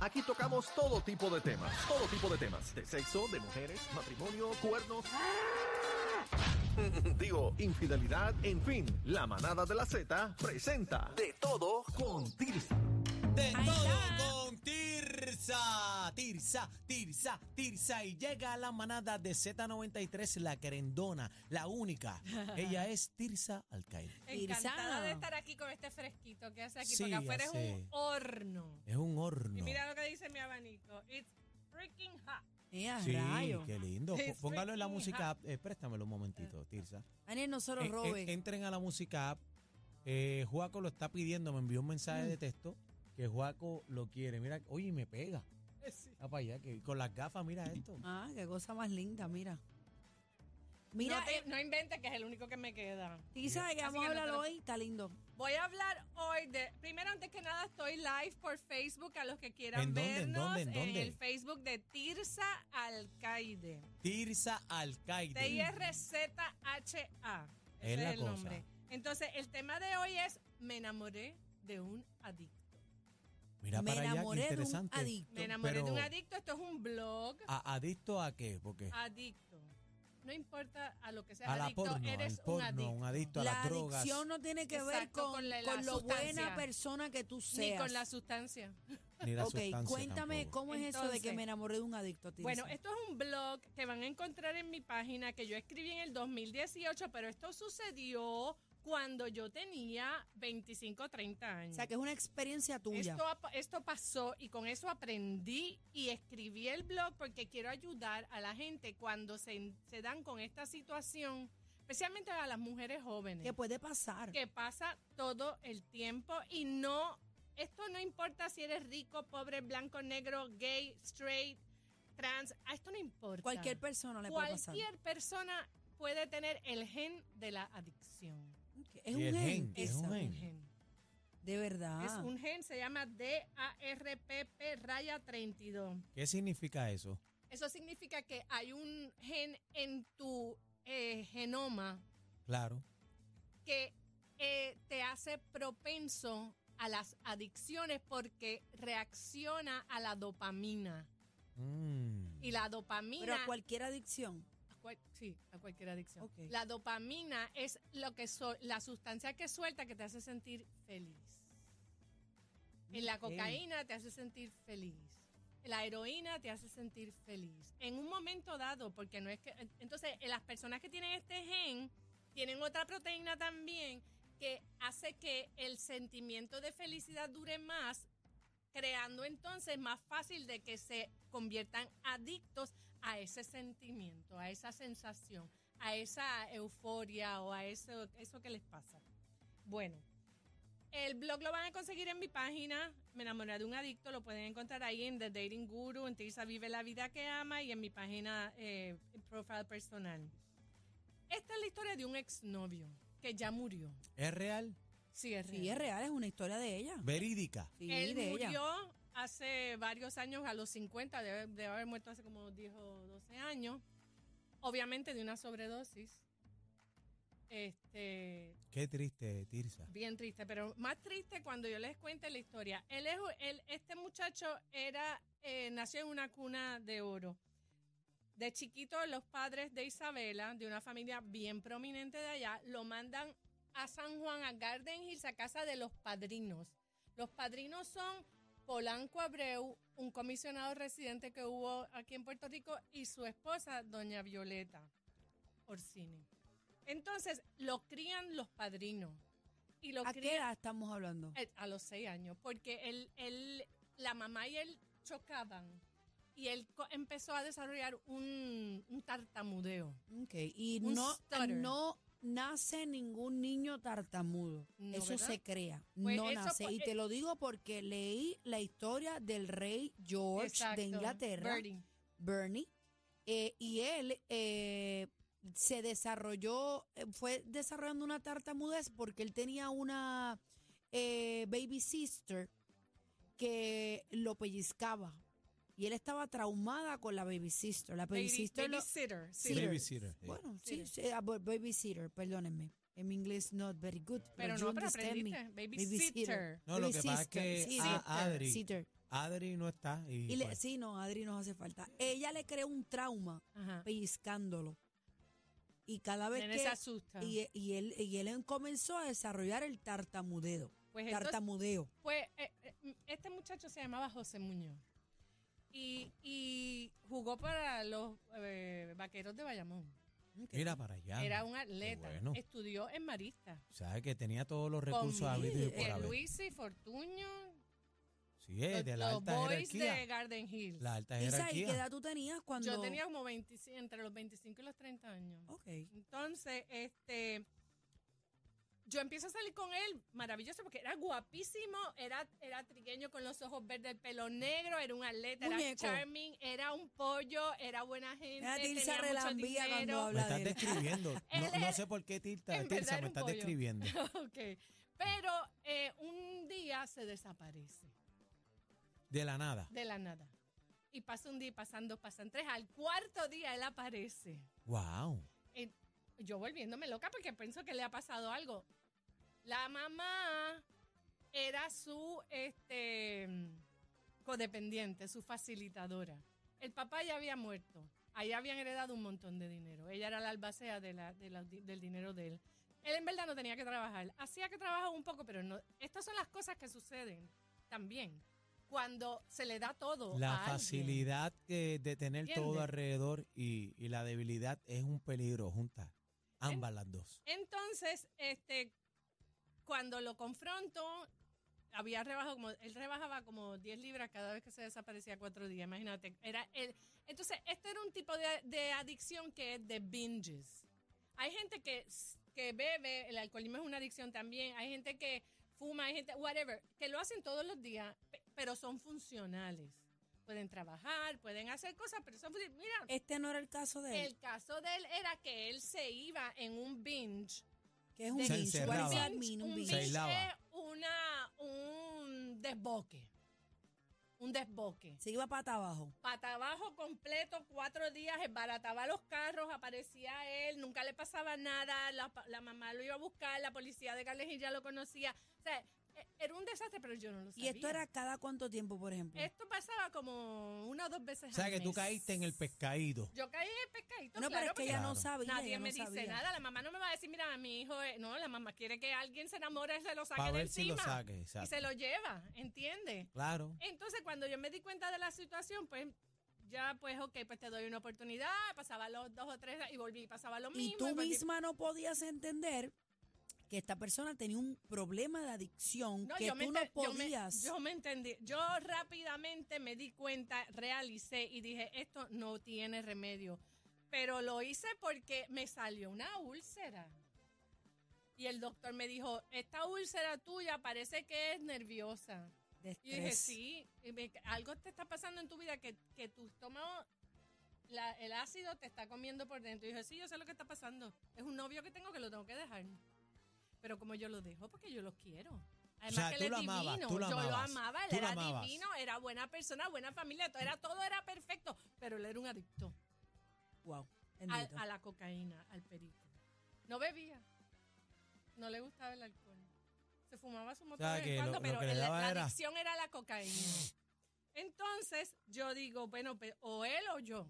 Aquí tocamos todo tipo de temas, todo tipo de temas, de sexo, de mujeres, matrimonio, cuernos. Digo, infidelidad, en fin, la manada de la Z presenta de todo con Tirsa. De todo con Tirsa, Tirsa, Tirsa, Tirsa. Y llega la manada de Z93, la querendona, la única. Ella es Tirsa Alcaide. Tirsa. Encantada de estar aquí con este fresquito que hace aquí, Sí, porque afuera es un horno. Hot. Eh, Sí, rayo. qué lindo. P- Póngalo en la música app. Eh, préstamelo un momentito, Tirsa. Daniel, no en- robe. entren a la música app. Eh, Juaco lo está pidiendo, me envió un mensaje Mm. de texto que Juaco lo quiere. Mira, oye, me pega. Va para allá, que con las gafas, mira esto. Ah, qué cosa más linda, mira. Mira, no, te- eh, no inventes que es el único que me queda. Tisa, de que Así vamos a que no hablar te lo- hoy, está lindo. Voy a hablar hoy de. Primero, antes que nada, estoy live por Facebook a los que quieran ¿En dónde, en vernos. dónde, en dónde? el Facebook de Tirsa Alcaide. Tirsa Alcaide. T-I-R-Z-H-A. Ese Es la el cosa. nombre. Entonces, el tema de hoy es: Me enamoré de un adicto. Mira Me para allá, qué enamoré de un interesante. adicto. Me enamoré de un adicto. Esto es un blog. ¿A- ¿Adicto a qué? Porque Adicto. No importa a lo que seas a la adicto, porno, eres al porno, un adicto. un adicto a La las drogas. adicción no tiene que ver con, con la- con lo buena persona que tú Ni seas. con la sustancia. Ni la ok, sustancia cuéntame tampoco. cómo es eso de que me enamoré de un adicto, Tirsa. Bueno, esto es un blog que van a encontrar en mi página que yo escribí en el 2018, pero esto sucedió cuando yo tenía 25, 30 años. O sea, que es una experiencia tuya. Esto, pasó y con eso aprendí y escribí el blog porque quiero ayudar a la gente cuando se, se dan con esta situación, especialmente a las mujeres jóvenes. que puede pasar. que pasa todo el tiempo y no, esto no importa si eres rico, pobre, blanco, negro, gay, straight, trans, a esto no importa. Cualquier persona le puede pasar. Cualquier persona puede tener el gen de la adicción. Es un gen. es un gen. De verdad. Es un gen, se llama DARPP raya 32. ¿Qué significa eso? Eso significa que hay un gen en tu eh, genoma Claro. que eh, te hace propenso a las adicciones porque reacciona a la dopamina. Mm. Y la dopamina... Pero a cualquier adicción. Cual- sí, a cualquier adicción. La dopamina es lo que so- la sustancia que suelta que te hace sentir feliz. En la cocaína te hace sentir feliz. La heroína te hace sentir feliz. En un momento dado, porque no es que... Entonces, eh, las personas que tienen este gen tienen otra proteína también que hace que el sentimiento de felicidad dure más, creando entonces más fácil de que se conviertan adictos a ese sentimiento, a esa sensación, a esa euforia o a eso, eso que les pasa. Bueno, el blog lo van a conseguir en mi página, Me enamoré de un adicto, lo pueden encontrar ahí en The Dating Guru, en Tirsa Vive la Vida que Ama y en mi página eh, profile personal. Esta es la historia de un exnovio que ya murió. ¿Es real? Sí, es real. Sí, es real, es una historia de ella. ¿Verídica? Sí, Él de murió ella. Hace varios años, a los 50, debe, debe haber muerto hace como 10 o 12 años. Obviamente de una sobredosis. Este, Qué triste, Tirsa. bien triste, pero más triste cuando yo les cuente la historia. Él es, él, este muchacho era, eh, nació en una cuna de oro. De chiquito, los padres de Isabela, de una familia bien prominente de allá, lo mandan a San Juan, a Garden Hills, a casa de los padrinos. Los padrinos son Polanco Abreu, un comisionado residente que hubo aquí en Puerto Rico, y su esposa, doña Violeta Orsini. Entonces, lo crían los padrinos. Y lo ¿A qué edad estamos hablando? eh, A los seis años, porque él, él, la mamá y él chocaban. Y él empezó a desarrollar un, un tartamudeo. Ok, y un no, stutter. no nace ningún niño tartamudo. No, eso ¿verdad? se crea, Pues no eso nace. y te lo digo porque leí la historia del rey George Exacto, de Inglaterra, Birdie. Bernie, eh, y él eh, se desarrolló, eh, fue desarrollando una tartamudez porque él tenía una eh, baby sister que lo pellizcaba. Y él estaba traumada con la baby sister. La baby, Baby, sister lo- babysitter, sí. Sitter. Babysitter. bueno, sí, Sitter. sí, ah, babysitter, perdónenme. En mi inglés not very good. Pero you no, pero aprendiste. Babysitter. No, lo que pasa es que Babysitter, a sitter, Adri, sitter. Adri no está. Y, Y le, pues, sí, no, Adri nos hace falta. Ella le creó un trauma Ajá. pellizcándolo. Y cada vez Nene que... se asusta. Y, y él, y él comenzó a desarrollar el tartamudeo. Pues entonces, tartamudeo. Pues eh, eh, este muchacho se llamaba José Muñoz y, y jugó para los eh, vaqueros de Bayamón. mira para allá. Era un atleta. bueno. Estudió en Marista. Sabes que tenía todos los recursos habidos y eh, por haber. Luis y Fortuño. Sí, es de la los alta boys jerarquía. de Garden Hills. La alta Isa, ¿y qué jerarquía. edad tú tenías cuando...? Yo tenía como 25, entre los 25 y los 30 años. Ok. Entonces, este, yo empiezo a salir con él, maravilloso, porque era guapísimo, era, era trigueño con los ojos verdes, el pelo negro, era un atleta, era charming, era un pollo, era buena gente, Mira, Tilsa tenía mucho relambía cuando dinero. Me habla estás de él. describiendo. No, no era- sé por qué Tilsa era me estás pollo. describiendo. Ok. Pero eh, un día se desaparece, De la nada. de la nada. Y pasa un día, pasan dos, pasan tres. Al cuarto día él aparece. Wow. Eh, yo volviéndome loca porque pienso que le ha pasado algo. La mamá era su este codependiente, su facilitadora. El papá ya había muerto. Ahí habían heredado un montón de dinero. Ella era la albacea de la- de la- del dinero de él. Él en verdad no tenía que trabajar. Hacía que trabajaba un poco, pero no. Estas son las cosas que suceden también cuando se le da todo. La a facilidad de tener todo alrededor y, y la debilidad es un peligro juntas. Ambas las dos. Entonces, este, cuando lo confronto, había rebajado como, él rebajaba como 10 libras cada vez que se desaparecía cuatro días, imagínate. Era el, entonces, este era un tipo de, de adicción que es de binges. Hay gente que, que bebe, el alcoholismo es una adicción también, hay gente que fuma, hay gente, whatever, que lo hacen todos los días, pe- pero son funcionales. Pueden trabajar, pueden hacer cosas, pero son funcionales. Mira, Este no era el caso de él, el caso de él era que él se iba en un binge que es un Se. Un un binge. Se binge aislaba. es una, un desboque. Un desboque. Se iba pata abajo. Pata abajo completo, cuatro días, embarataba los carros, aparecía él, nunca le pasaba nada, la, pa- la mamá lo iba a buscar, la policía de Carles ya lo conocía. O sea, era un desastre, pero yo no lo ¿Y sabía. esto era cada cuánto tiempo, por ejemplo? Esto pasaba como una o dos veces O sea al que tú mes. caíste en el pescadito. Yo caí en el pescadito, no, pero claro, es que porque ella no Claro. sabía. Nadie ella me dice sabía. nada. La mamá no me va a decir, mira, mi hijo, es-". no, la mamá quiere que alguien se enamore, se lo saque Para de ver si lo encima saque. y Exacto. se lo lleva, ¿entiendes? Claro. Entonces, cuando yo me di cuenta de la situación, pues ya, pues, ok, pues te doy una oportunidad. Pasaba los dos o tres y volví, pasaba lo Y mismo. tú volví- misma no podías entender que esta persona tenía un problema de adicción No, que yo me tú no ente- yo me- podías. Yo me, entendí. Yo rápidamente me di cuenta, realicé y dije, esto no tiene remedio. Pero lo hice porque me salió una úlcera. Y el doctor me dijo, esta úlcera tuya parece que es nerviosa. de Y dije, sí, y me- algo te está pasando en tu vida que, que tu estómago, la- el ácido te está comiendo por dentro. Y dije, sí, yo sé lo que está pasando. Es un novio que tengo que lo tengo que dejar. Pero como yo lo dejo, porque yo lo quiero. Además sea, que él es divino. yo lo amaba, él era divino, era buena persona, buena familia, todo era, todo era perfecto. Pero él era un adicto Wow, a la cocaína, al perico. No bebía. No le gustaba el alcohol. Se fumaba su motor sea, de cuando, lo pero la era- adicción era la cocaína. Entonces, yo digo, bueno, pe- o él o yo.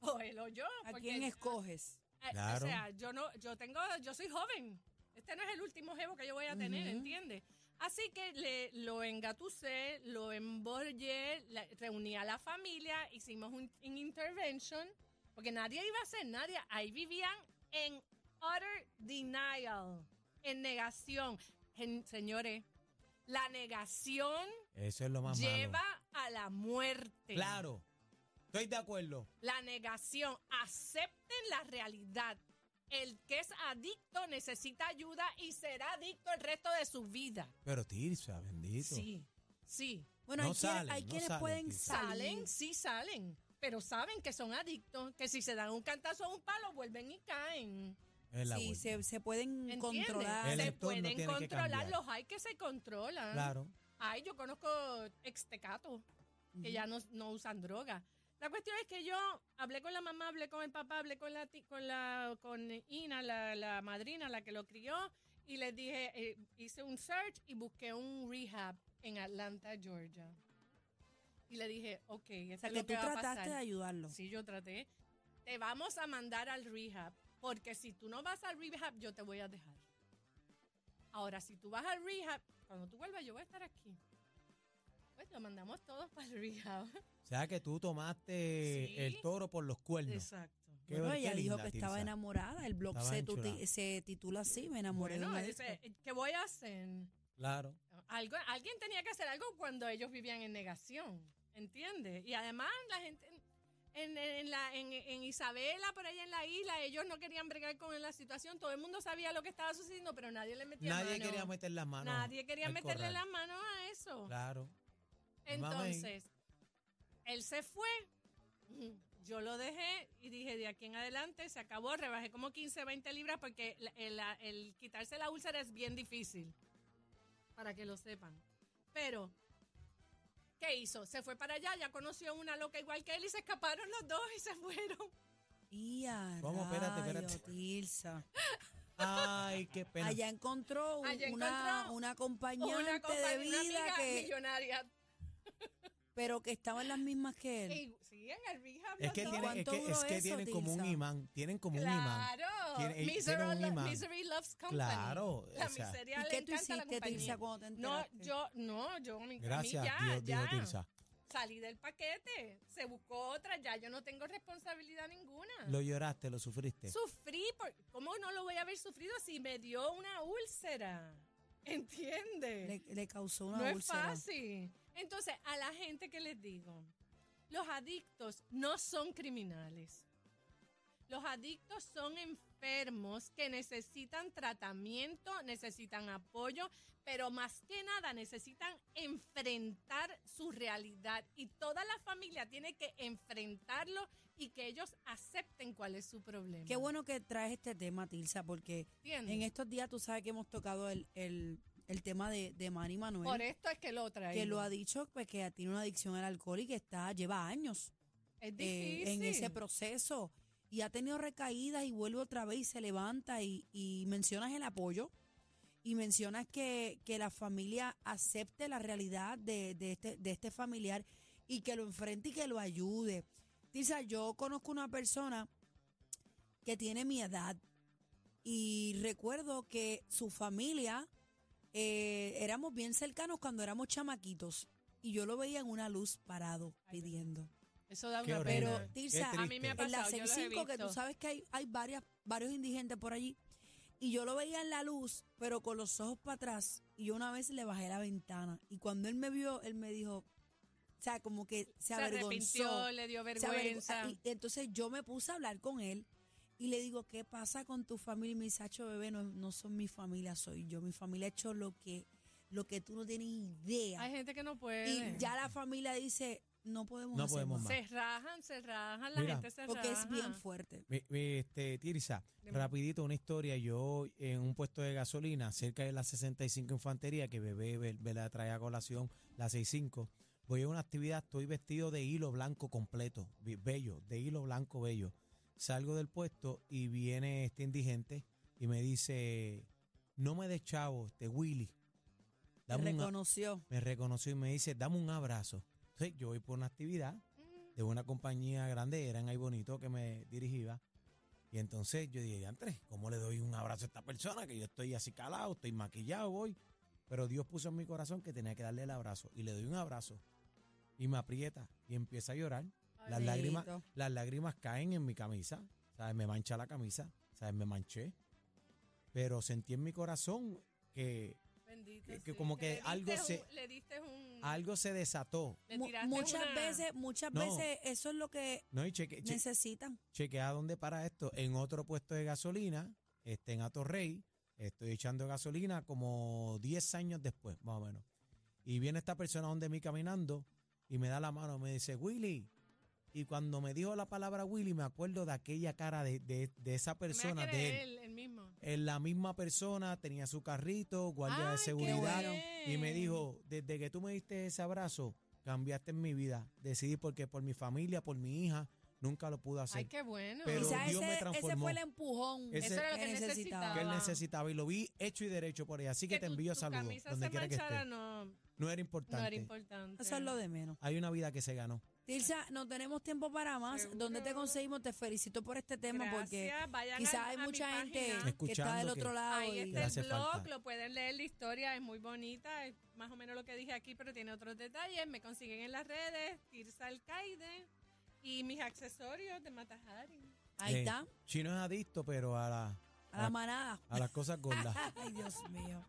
O él o yo. ¿A quién escoges? Claro. O sea, yo no, yo tengo, yo soy joven. Este no es el último jevo que yo voy a tener, Ujú. ¿entiendes? Así que le, lo engatusé, lo embollé, la- reuní a la familia, hicimos un, un intervention, porque nadie iba a hacer nadie. Ahí vivían en utter denial, en negación. En- señores, la negación Eso es lo más lleva malo. a la muerte. Claro. Estoy de acuerdo. La negación. Acepten la realidad. El que es adicto necesita ayuda y será adicto el resto de su vida. Pero Tirsa, bendito. Sí, sí. Bueno, No hay, quienes- salen, hay no quienes salen, pueden salir. Salen, sí salen, pero saben que son adictos, que si se dan un cantazo a un palo vuelven y caen. Sí, se, se pueden ¿Entiendes? controlar. El Se pueden controlar, los hay que se controlan. Claro. Ay, yo conozco extecatos que ya no, no usan droga. La cuestión es que yo hablé con la mamá, hablé con el papá, hablé con la con la con Ina, la, la madrina, la que lo crió, y les dije, eh, hice un search y busqué un rehab en Atlanta, Georgia. Y le dije, ok, O esto sea, es que lo tú que a trataste pasar. de ayudarlo. Sí, yo traté. Te vamos a mandar al rehab, porque si tú no vas al rehab, yo te voy a dejar. Ahora, si tú vas al rehab, cuando tú vuelvas, yo voy a estar aquí. Pues lo mandamos todos para el rehab. O sea que tú tomaste Sí. el toro por los cuernos. Exacto. Qué Bueno, qué ella dijo linda, que estaba Tirsa. enamorada. El blog Estaba se, tuti- enchulada. se titula así, me enamoré Bueno, de una dice, disco. ¿qué voy a hacer? Claro. Algo, alguien tenía que hacer algo cuando ellos vivían en negación, ¿entiendes? Y además la gente en, en la, en, en Isabela, por allá en la isla, ellos no querían bregar con la situación, todo el mundo sabía lo que estaba sucediendo, pero nadie le metía Nadie mano. quería meter las manos. Nadie quería al meterle corral. las manos a eso. Claro. Mamey. Entonces, él se fue, yo lo dejé y dije, de aquí en adelante se acabó, rebajé como 15, 20 libras porque el, quitarse la úlcera es bien difícil, para que lo sepan. Pero, ¿qué hizo? Se fue para allá, ya conoció una loca igual que él y se escaparon los dos y se fueron. Y a ¿Cómo? Espérate, espérate. Ay, qué pena. Allá encontró un- Allá una, encontró una acompañante Una de compañía, una vida amiga que, millonaria. Pero que estaba en las mismas que él. Sí, en el rehab es los que, dos. tienen, es ¿Cuánto que, es que eso, tienen como un imán. Tienen como un imán. Claro. Tiene- eh, Misery, tiene un imán. Misery loves company. Claro, La o sea. miseria ¿Y le qué tú hiciste. Tirsa, cuando te No, yo, no, yo, mi, a mí Gracias, ya, Dios, ya. dijo. Salí del paquete, se buscó otra, ya yo no tengo responsabilidad ninguna. Lo lloraste, lo sufriste. Sufrí, por, ¿cómo no lo voy a haber sufrido si me dio una úlcera? ¿Entiendes? Le, le causó una no es fácil. Entonces, a la gente que les digo, los adictos no son criminales. Los adictos son enfermos que necesitan tratamiento, necesitan apoyo, pero más que nada necesitan enfrentar su realidad y toda la familia tiene que enfrentarlo y que ellos acepten cuál es su problema. Qué bueno que traes este tema, Tirsa, porque ¿Entiendes? en estos días tú sabes que hemos tocado el, el, el tema de, de Manny Manuel. Por esto es que lo trae. que lo ha dicho pues que tiene una adicción al alcohol y que está lleva años Es eh, en ese proceso y ha tenido recaídas y vuelve otra vez y se levanta y, y mencionas el apoyo y mencionas que, que la familia acepte la realidad de, de este, de este familiar y que lo enfrente y que lo ayude. Tirsa, yo conozco una persona que tiene mi edad y recuerdo que su familia eh, éramos bien cercanos cuando éramos chamaquitos y yo lo veía en una luz parado pidiendo. Eso da Qué una horrible. pena. Pero, Tirsa, A mí me ha en la pasado, yo los he 65, que tú visto. sabes que hay, hay varias, varios indigentes por allí. Y yo lo veía en la luz, pero con los ojos para atrás. Y yo una vez le bajé la ventana. Y cuando él me vio, él me dijo, o sea, como que se, se avergonzó. arrepintió, le dio se avergo- vergüenza. Y entonces yo me puse a hablar con él y le digo, ¿qué pasa con tu familia? Y me dice, "Acho, bebé, no, no son mi familia, soy yo. Mi familia ha hecho lo que, lo que tú no tienes idea. Hay gente que no puede. y ya la familia dice, no podemos No hacer podemos más. Se rajan, se rajan, la Mira. gente se Porque raja. es bien fuerte. Mi- mi, este, Tirsa, Dime. rapidito una historia. Yo en un puesto de gasolina cerca de la 65 Infantería, que bebé ve- ve la trae a colación la 65, voy a una actividad, estoy vestido de hilo blanco completo, bello, de hilo blanco bello. Salgo del puesto y viene este indigente y me dice, no me des chavo, este Willy. Dame un a- reconoció. me reconoció y me dice, dame un abrazo. Entonces yo voy por una actividad Mm, de una compañía grande, eran ahí bonito que me dirigía. Y entonces yo dije, Andrés, ¿cómo le doy un abrazo a esta persona? Que yo estoy así calado, estoy maquillado, voy. Pero Dios puso en mi corazón que tenía que darle el abrazo. Y le doy un abrazo. Y me aprieta y empieza a llorar. Las lágrimas, las lágrimas caen en mi camisa. ¿Sabes? Me mancha la camisa. ¿Sabes? Me manché. Pero sentí en mi corazón que Bendito. que- que sí, como que algo se- Le diste un. Algo se desató. muchas una- veces, muchas No. veces eso es lo que No, y cheque, che- necesitan. chequea dónde para esto. En otro puesto de gasolina, este, en Atorrey, estoy echando gasolina como 10 años después, más o menos. Y viene esta persona donde mí caminando y me da la mano, me dice, Willy. Y cuando me dijo la palabra Willy, me acuerdo de aquella cara de, de- de esa persona, de él. En la misma persona, tenía su carrito, guardia Ay, de seguridad. Y me dijo, desde que tú me diste ese abrazo, cambiaste en mi vida. Decidí porque por mi familia, por mi hija, Nunca lo pude hacer. Ay, qué bueno. Pero Quizás Dios me ese, ese transformó. fue el empujón Ese- Eso era lo que que necesitaba. que él necesitaba. y lo vi hecho y derecho por ahí. Así que, te tu- envío tu saludos camisa donde se quiera que esté. No, No era no importante. era importante. Eso es lo de menos. Hay una vida que se ganó. Tirsa, no tenemos tiempo para más. Seguro. ¿Dónde te conseguimos? Te felicito por este tema porque Gracias, vayan quizás a- hay mucha gente que está del que- otro lado. Ahí y- está el blog, falta. lo pueden leer, la historia es muy bonita, es más o menos lo que dije aquí, pero tiene otros detalles. Me consiguen en las redes, Tirsa Alcaide y mis accesorios de Matajari. Ahí Eh, está, Chino es adicto, pero a, la- a la manada. a las cosas gordas. Ay, Dios mío.